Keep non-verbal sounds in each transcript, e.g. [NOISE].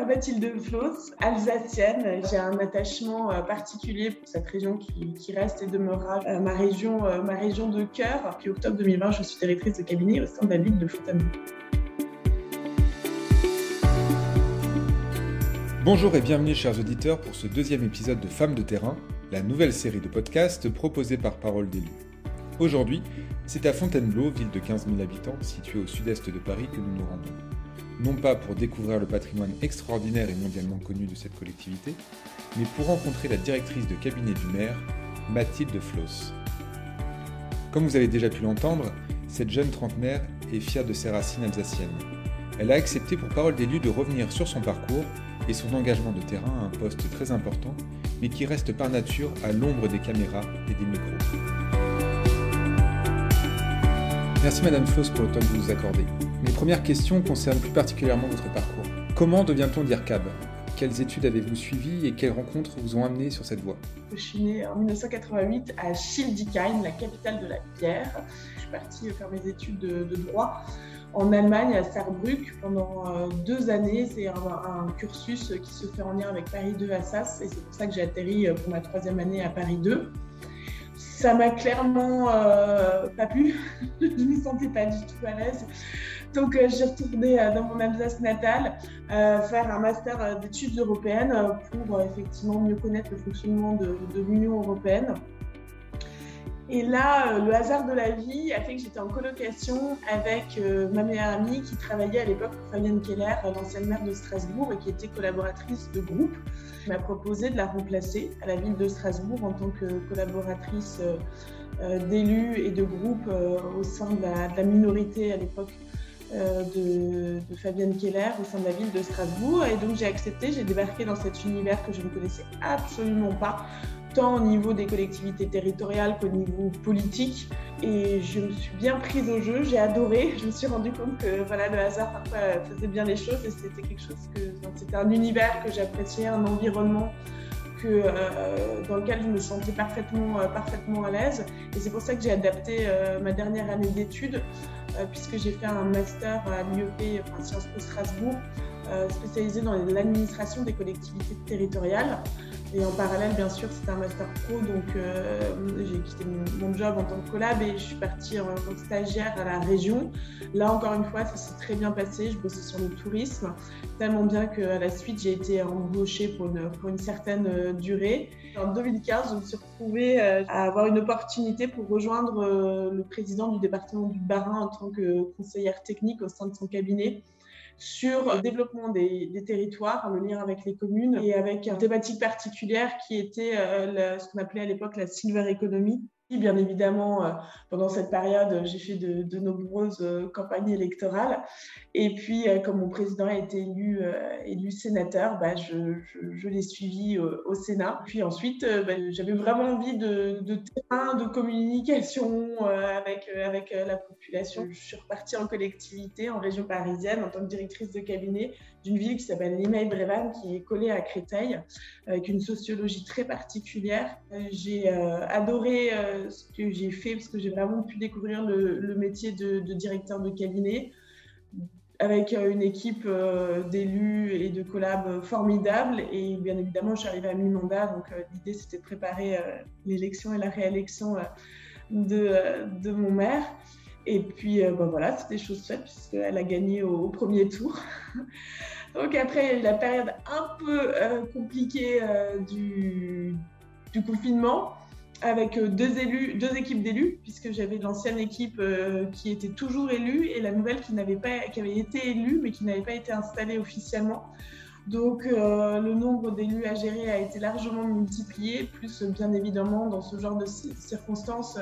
Mathilde Floss, alsacienne. J'ai un attachement euh, particulier pour cette région qui, reste et demeurera euh, ma région, euh, ma région de cœur. Puis octobre 2020, je suis directrice de cabinet au sein de la ville de Fontainebleau. Bonjour et bienvenue chers auditeurs pour ce deuxième épisode de Femmes de terrain, la nouvelle série de podcasts proposée par Parole d'élus. Aujourd'hui, c'est à Fontainebleau, ville de 15 000 habitants située au sud-est de Paris, que nous nous rendons non pas pour découvrir le patrimoine extraordinaire et mondialement connu de cette collectivité, mais pour rencontrer la directrice de cabinet du maire, Mathilde Floss. Comme vous avez déjà pu l'entendre, cette jeune trentenaire est fière de ses racines alsaciennes. Elle a accepté pour parole d'élu de revenir sur son parcours et son engagement de terrain à un poste très important, mais qui reste par nature à l'ombre des caméras et des micros. Merci Madame Floss pour le temps que vous nous accordez. Mes premières questions concernent plus particulièrement votre parcours. Comment devient-on DIRCAB Quelles études avez-vous suivies et quelles rencontres vous ont amené sur cette voie? Je suis née en 1988 à Schildikheim, la capitale de la pierre. Je suis partie faire mes études de, droit en Allemagne, à Saarbrück, pendant euh, deux années. C'est un, cursus qui se fait en lien avec Paris 2 Assas et c'est pour ça que j'ai atterri euh, pour ma troisième année à Paris 2 ça m'a clairement euh, pas plu. [LAUGHS] je ne me sentais pas du tout à l'aise. Donc, euh, j'ai retourné euh, dans mon Alsace natale faire un master d'études européennes pour effectivement mieux connaître le fonctionnement de, l'Union européenne. Et là, le hasard de la vie a fait que j'étais en colocation avec ma meilleure amie qui travaillait à l'époque pour Fabienne Keller, l'ancienne maire de Strasbourg, et qui était collaboratrice de groupe m'a proposé de la remplacer à la ville de Strasbourg en tant que collaboratrice euh, euh, d'élus et de groupes euh, au sein de la, minorité à l'époque de, Fabienne Keller au sein de la ville de Strasbourg. Et donc j'ai accepté, j'ai débarqué dans cet univers que je ne connaissais absolument pas, tant au niveau des collectivités territoriales qu'au niveau politique. Et je me suis bien prise au jeu, j'ai adoré. [LAUGHS] Je me suis rendu compte que voilà, le hasard parfois faisait bien les choses et c'était quelque chose que c'était un univers que j'appréciais, un environnement que, euh, dans lequel je me sentais parfaitement, euh, parfaitement à l'aise. Et c'est pour ça que j'ai adapté euh, ma dernière année d'études, puisque j'ai fait un master à l'IEP, enfin Sciences Po Strasbourg, spécialisé dans l'administration des collectivités territoriales. Et en parallèle, bien sûr, c'était un master pro, donc euh, j'ai quitté mon, job en tant que collab et je suis partie en tant que stagiaire à la région. Là, encore une fois, ça s'est très bien passé. Je bossais sur le tourisme, tellement bien qu'à la suite, j'ai été embauchée pour une, certaine euh, durée. En 2015, je me suis retrouvée euh, à avoir une opportunité pour rejoindre le président du département du Bas-Rhin en tant que conseillère technique au sein de son cabinet sur le développement des, territoires, le lien avec les communes et avec une thématique particulière qui était euh, ce qu'on appelait à l'époque la silver economy, Bien évidemment, euh, pendant cette période, j'ai fait de, nombreuses euh, campagnes électorales. Et puis, euh, comme mon président a été élu, sénateur, bah, je, l'ai suivi au Sénat. Puis ensuite, bah, j'avais vraiment envie de, de, terrain, de communication avec, avec la population. Je suis repartie en collectivité, en région parisienne, en tant que directrice de cabinet d'une ville qui s'appelle Limeil-Brévannes, qui est collée à Créteil, avec une sociologie très particulière. J'ai adoré ce que j'ai fait parce que j'ai vraiment pu découvrir le, métier de, directeur de cabinet avec euh, une équipe euh, d'élus et de collabs formidables. Et bien évidemment, je suis arrivée à mi-mandat, donc euh, l'idée c'était de préparer l'élection et la réélection de, de, mon maire. Et puis ben voilà, c'était chose faite puisqu'elle a gagné au, premier tour. [LAUGHS] donc après, la période un peu compliquée du, du confinement avec euh, deux élus, deux équipes d'élus, puisque j'avais l'ancienne équipe euh, qui était toujours élue et la nouvelle qui n'avait pas, qui avait été élue mais qui n'avait pas été installée officiellement. Donc euh, le nombre d'élus à gérer a été largement multiplié, plus bien évidemment dans ce genre de circonstances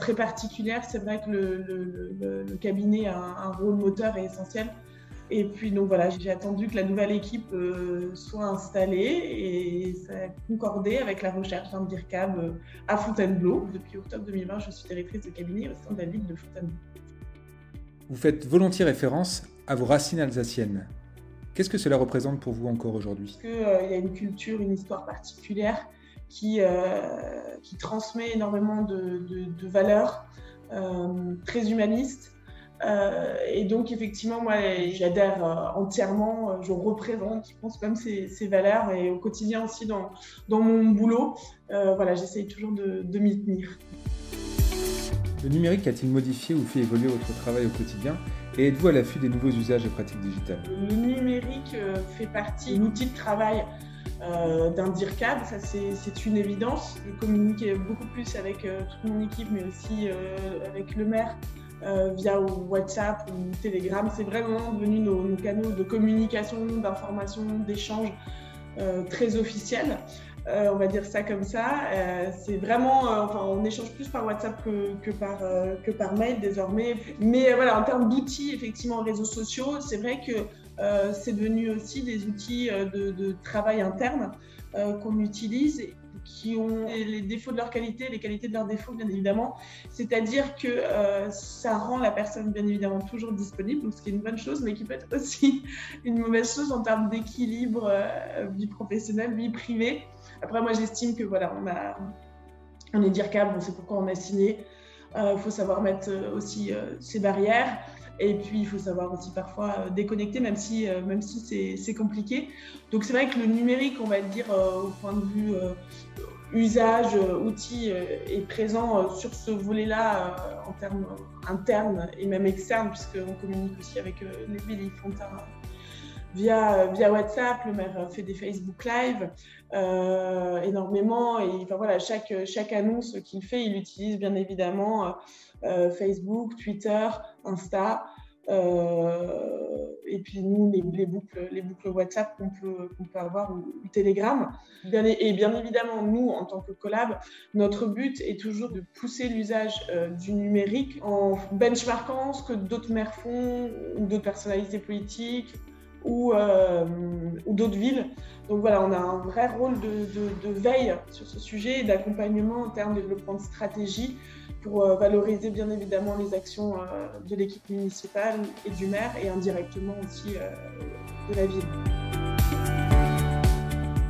très particulières, c'est vrai que le, cabinet a un, rôle moteur et essentiel et puis donc voilà, j'ai attendu que la nouvelle équipe euh, soit installée et ça a concordé avec la recherche d'un DIRCAB euh, à Fontainebleau. Depuis octobre 2020, je suis directrice de cabinet au sein de la ville de Fontainebleau. Vous faites volontiers référence à vos racines alsaciennes. Qu'est-ce que cela représente pour vous encore aujourd'hui? Il euh, y a une culture, une histoire particulière qui, qui transmet énormément de, de valeurs très humanistes Euh, et donc, effectivement, moi, j'adhère euh, entièrement, euh, je représente, je pense, même ces, ces, valeurs et au quotidien aussi dans, dans mon boulot. voilà, j'essaye toujours de, de m'y tenir. Le numérique a-t-il modifié ou fait évoluer votre travail au quotidien et êtes-vous à l'affût des nouveaux usages et pratiques digitales? Le numérique fait partie de l'outil de travail euh, d'un DIRCAB, ça c'est une évidence. Je communique beaucoup plus avec toute mon équipe, mais aussi avec le maire euh, via WhatsApp ou Telegram. C'est vraiment devenu nos, canaux de communication, d'information, d'échange euh, très officiels. Euh, on va dire ça comme ça. c'est vraiment, enfin, on échange plus par WhatsApp que, par, que par mail désormais. Mais voilà, en termes d'outils, effectivement, réseaux sociaux, c'est vrai que c'est devenu aussi des outils de, de travail interne qu'on utilise qui ont les défauts de leur qualité, les qualités de leurs défauts, bien évidemment. C'est-à-dire que euh, ça rend la personne, bien évidemment, toujours disponible, ce qui est une bonne chose, mais qui peut être aussi [LAUGHS] une mauvaise chose en termes d'équilibre euh, vie professionnelle, vie privée. Après, moi, j'estime que voilà, on, a, on est dire on sait pourquoi on a signé. Il euh, faut savoir mettre aussi ses barrières. Et puis, il faut savoir aussi parfois déconnecter, même si, même si c'est compliqué. Donc, c'est vrai que le numérique, on va dire, au point de vue usage, euh, outil euh, est présent euh, sur ce volet-là en termes internes et même externes, puisqu'on communique aussi avec les villes Fontaine via, via WhatsApp. Le maire fait des Facebook Live énormément. Et enfin, voilà, chaque, chaque annonce qu'il fait, il utilise bien évidemment Facebook, Twitter, Insta. Euh, et puis nous, les, boucles, les boucles WhatsApp qu'on peut, peut avoir ou, Telegram. Bien, et bien évidemment, nous, en tant que collab, notre but est toujours de pousser l'usage euh, du numérique en benchmarkant ce que d'autres maires font d'autres personnalités politiques ou, euh, ou d'autres villes. Donc voilà, on a un vrai rôle de, de, de veille sur ce sujet et d'accompagnement en termes de développement de stratégie pour euh, valoriser bien évidemment les actions euh, de l'équipe municipale et du maire et indirectement aussi de la ville.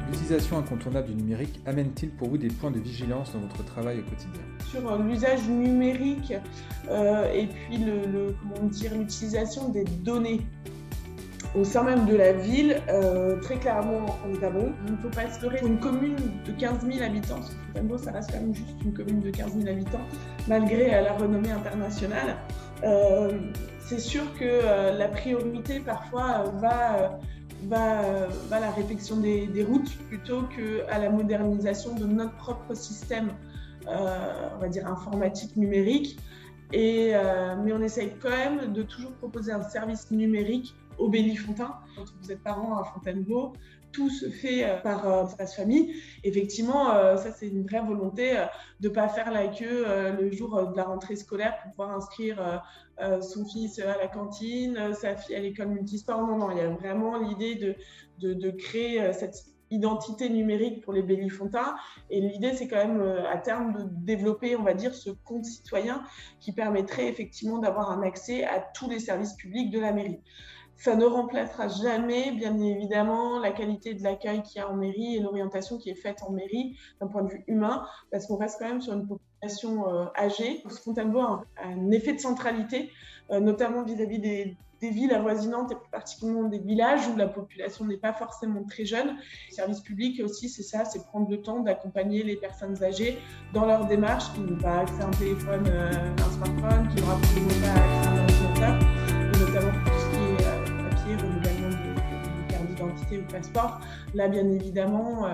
L'utilisation incontournable du numérique amène-t-il pour vous des points de vigilance dans votre travail au quotidien? Sur l'usage numérique et puis le, comment dire l'utilisation des données au sein même de la ville, euh, très clairement en Gabon. Il ne faut pas se leurrer. Une commune de 15 000 habitants, parce que Fontainebleau, ça reste quand même juste une commune de 15 000 habitants, malgré euh, la renommée internationale. Euh, c'est sûr que la priorité parfois va, va, va, à la réflexion des, des routes plutôt qu'à la modernisation de notre propre système, on va dire informatique numérique. Et, mais on essaye quand même de toujours proposer un service numérique au Bélifontain. Quand vous êtes parent à Fontainebleau, tout se fait euh, par euh, espace famille. Effectivement, euh, ça c'est une vraie volonté de ne pas faire la queue le jour de la rentrée scolaire pour pouvoir inscrire son fils à la cantine, sa fille à l'école multisport. Non, non, il y a vraiment l'idée de, de, de, créer cette identité numérique pour les Bélifontins. Et l'idée, c'est quand même à terme de développer, on va dire, ce compte citoyen qui permettrait effectivement d'avoir un accès à tous les services publics de la mairie. Ça ne remplacera jamais, bien évidemment, la qualité de l'accueil qu'il y a en mairie et l'orientation qui est faite en mairie d'un point de vue humain, parce qu'on reste quand même sur une population euh, âgée. Fontainebleau a un, effet de centralité, euh, notamment vis-à-vis des, villes avoisinantes et plus particulièrement des villages où la population n'est pas forcément très jeune. Le service public aussi, c'est ça, c'est prendre le temps d'accompagner les personnes âgées dans leur démarche, qui n'ont pas accès à un téléphone, euh, un smartphone, qui n'ont pas accès à un ordinateur, ou passeport. Là, bien évidemment, euh,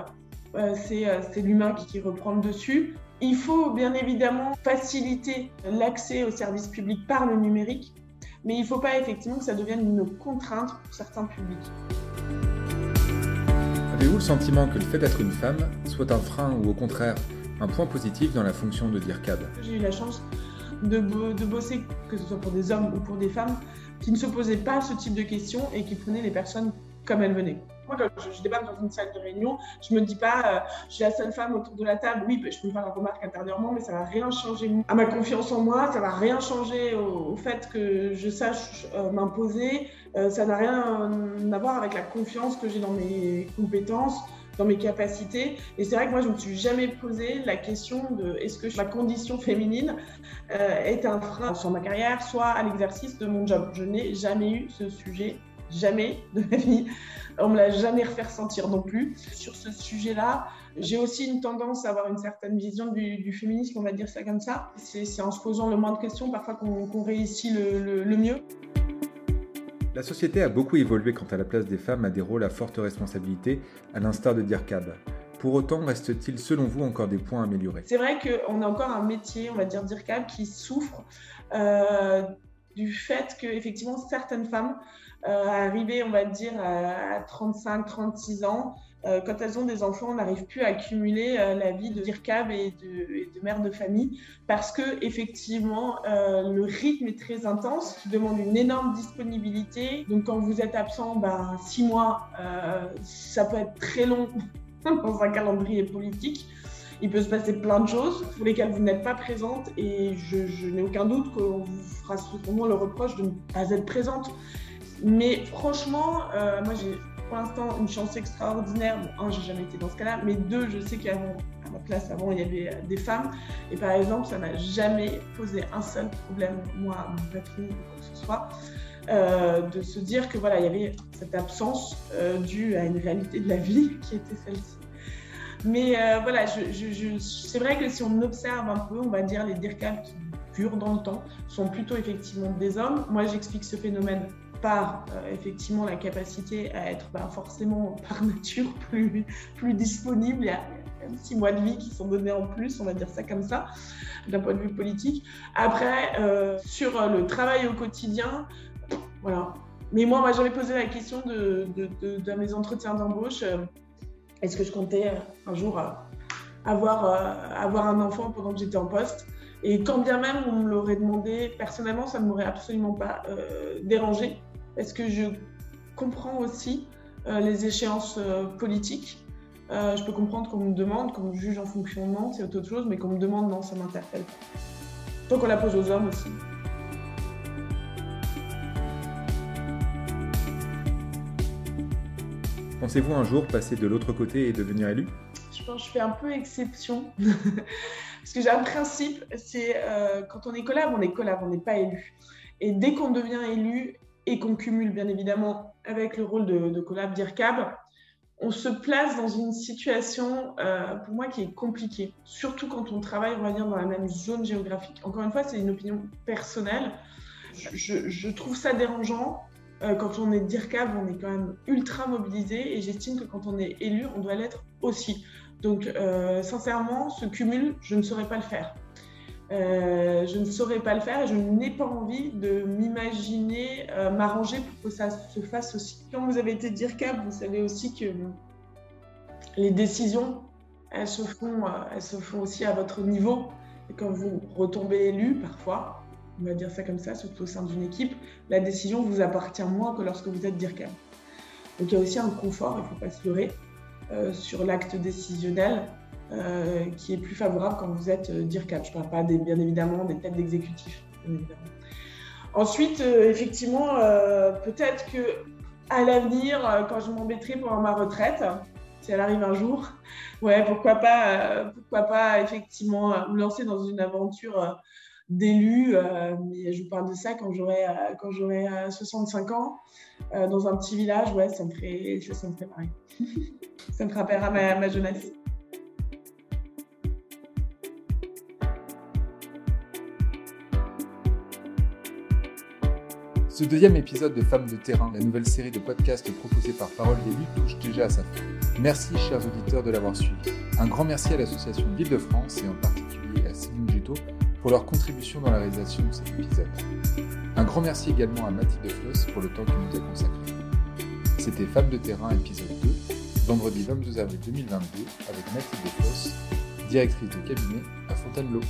euh, euh, c'est l'humain qui, reprend le dessus. Il faut bien évidemment faciliter l'accès aux services publics par le numérique, mais il ne faut pas effectivement que ça devienne une contrainte pour certains publics. Avez-vous le sentiment que le fait d'être une femme soit un frein ou au contraire un point positif dans la fonction de DIRCAD? J'ai eu la chance de, de, bosser, que ce soit pour des hommes ou pour des femmes, qui ne se posaient pas ce type de questions et qui prenaient les personnes comme elles venaient. Moi, quand je, débarque dans une salle de réunion, je me dis pas, euh, je suis la seule femme autour de la table. Oui, je peux me faire la remarque intérieurement, mais ça va rien changer à ma confiance en moi. Ça va rien changer au, fait que je sache euh, m'imposer. Euh, ça n'a rien à voir avec la confiance que j'ai dans mes compétences. dans mes capacités. Et c'est vrai que moi, je ne me suis jamais posé la question de est-ce que ma condition féminine euh, est un frein sur ma carrière, soit à l'exercice de mon job. Je n'ai jamais eu ce sujet, jamais de ma vie. On me l'a jamais refait ressentir non plus. Sur ce sujet-là, j'ai aussi une tendance à avoir une certaine vision du, féminisme, on va dire ça comme ça. C'est en se posant le moins de questions parfois qu'on réussit le, le mieux. La société a beaucoup évolué quant à la place des femmes à des rôles à forte responsabilité, à l'instar de DIRCAB. Pour autant, reste-t-il selon vous encore des points à améliorer? C'est vrai qu'on a encore un métier, on va dire DIRCAB, qui souffre euh, du fait que effectivement certaines femmes euh, arrivées, on va dire, à 35-36 ans, euh, quand elles ont des enfants, on n'arrive plus à accumuler euh, la vie de DIRCAB et de, mère de famille parce que effectivement euh, le rythme est très intense, qui demande une énorme disponibilité. Donc quand vous êtes absent, ben, six mois, ça peut être très long [LAUGHS] dans un calendrier politique. Il peut se passer plein de choses pour lesquelles vous n'êtes pas présente et je, n'ai aucun doute qu'on vous fera souvent le reproche de ne pas être présente. Mais franchement, moi j'ai pour l'instant une chance extraordinaire. Bon, un, j'ai jamais été dans ce cas-là, mais deux, je sais qu'à ma place avant, il y avait euh, des femmes. Et par exemple, ça m'a jamais posé un seul problème, moi, à mon patron ou quoi que ce soit, euh, de se dire que voilà, il y avait cette absence euh, due à une réalité de la vie qui était celle-ci. Mais voilà, je, c'est vrai que si on observe un peu, on va dire les DIRCAP qui durent dans le temps, sont plutôt effectivement des hommes. Moi, j'explique ce phénomène par euh, effectivement la capacité à être bah, forcément [LAUGHS] par nature plus, plus disponible. Il y a six mois de vie qui sont donnés en plus, on va dire ça comme ça, d'un point de vue politique. Après, euh, sur euh, le travail au quotidien, voilà. Mais moi, j'avais posé la question de, de, mes entretiens d'embauche. Est-ce que je comptais un jour avoir, avoir un enfant pendant que j'étais en poste? Et quand bien même on me l'aurait demandé, personnellement, ça ne m'aurait absolument pas dérangé est-ce que je comprends aussi euh, les échéances euh, politiques? Euh, Je peux comprendre qu'on me demande, qu'on me juge en fonctionnement, c'est autre chose, mais qu'on me demande, non, ça m'interpelle pas. Donc on la pose aux hommes aussi. Pensez-vous un jour passer de l'autre côté et devenir élu? Je pense que je fais un peu exception. [LAUGHS] Parce que j'ai un principe, c'est quand on est collab, on est collab, on n'est pas élu. Et dès qu'on devient élu, et qu'on cumule bien évidemment avec le rôle de, de collab d'IRCAB, on se place dans une situation, euh, pour moi, qui est compliquée. Surtout quand on travaille, on va dire, dans la même zone géographique. Encore une fois, c'est une opinion personnelle. Je, trouve ça dérangeant. Euh, quand on est DIRCAB, on est quand même ultra mobilisé et j'estime que quand on est élu, on doit l'être aussi. Donc, euh, sincèrement, ce cumul, je ne saurais pas le faire. Euh, je ne saurais pas le faire et je n'ai pas envie de m'imaginer m'arranger pour que ça se fasse aussi. Quand vous avez été DIRCAB, vous savez aussi que les décisions, elles se font, elles se font aussi à votre niveau. Et quand vous retombez élu, parfois, on va dire ça comme ça, surtout au sein d'une équipe, la décision vous appartient moins que lorsque vous êtes DIRCAB. Donc il y a aussi un confort, il ne faut pas se leurrer, sur l'acte décisionnel euh, qui est plus favorable quand vous êtes euh, DIRCAP. Je ne parle pas des, bien évidemment des têtes d'exécutif. Ensuite, euh, effectivement, peut-être que à l'avenir, quand je m'embêterai pour ma retraite, si elle arrive un jour, ouais, pourquoi pas, pourquoi pas effectivement me lancer dans une aventure d'élu. mais je vous parle de ça quand j'aurai quand j'aurai 65 ans dans un petit village. Ouais, ça me ferait ça me ferait pareil. ça me rappellera ma, jeunesse. Ce deuxième épisode de Femmes de terrain, la nouvelle série de podcasts proposée par Parole d'élu, touche déjà à sa fin. Merci, chers auditeurs, de l'avoir suivi. Un grand merci à l'association Ville de France et en particulier à Céline Juto pour leur contribution dans la réalisation de cet épisode. Un grand merci également à Mathilde Floss pour le temps qu'il nous a consacré. C'était Femmes de terrain, épisode 2, vendredi 22 avril 2022, avec Mathilde Floss, directrice de cabinet à Fontainebleau.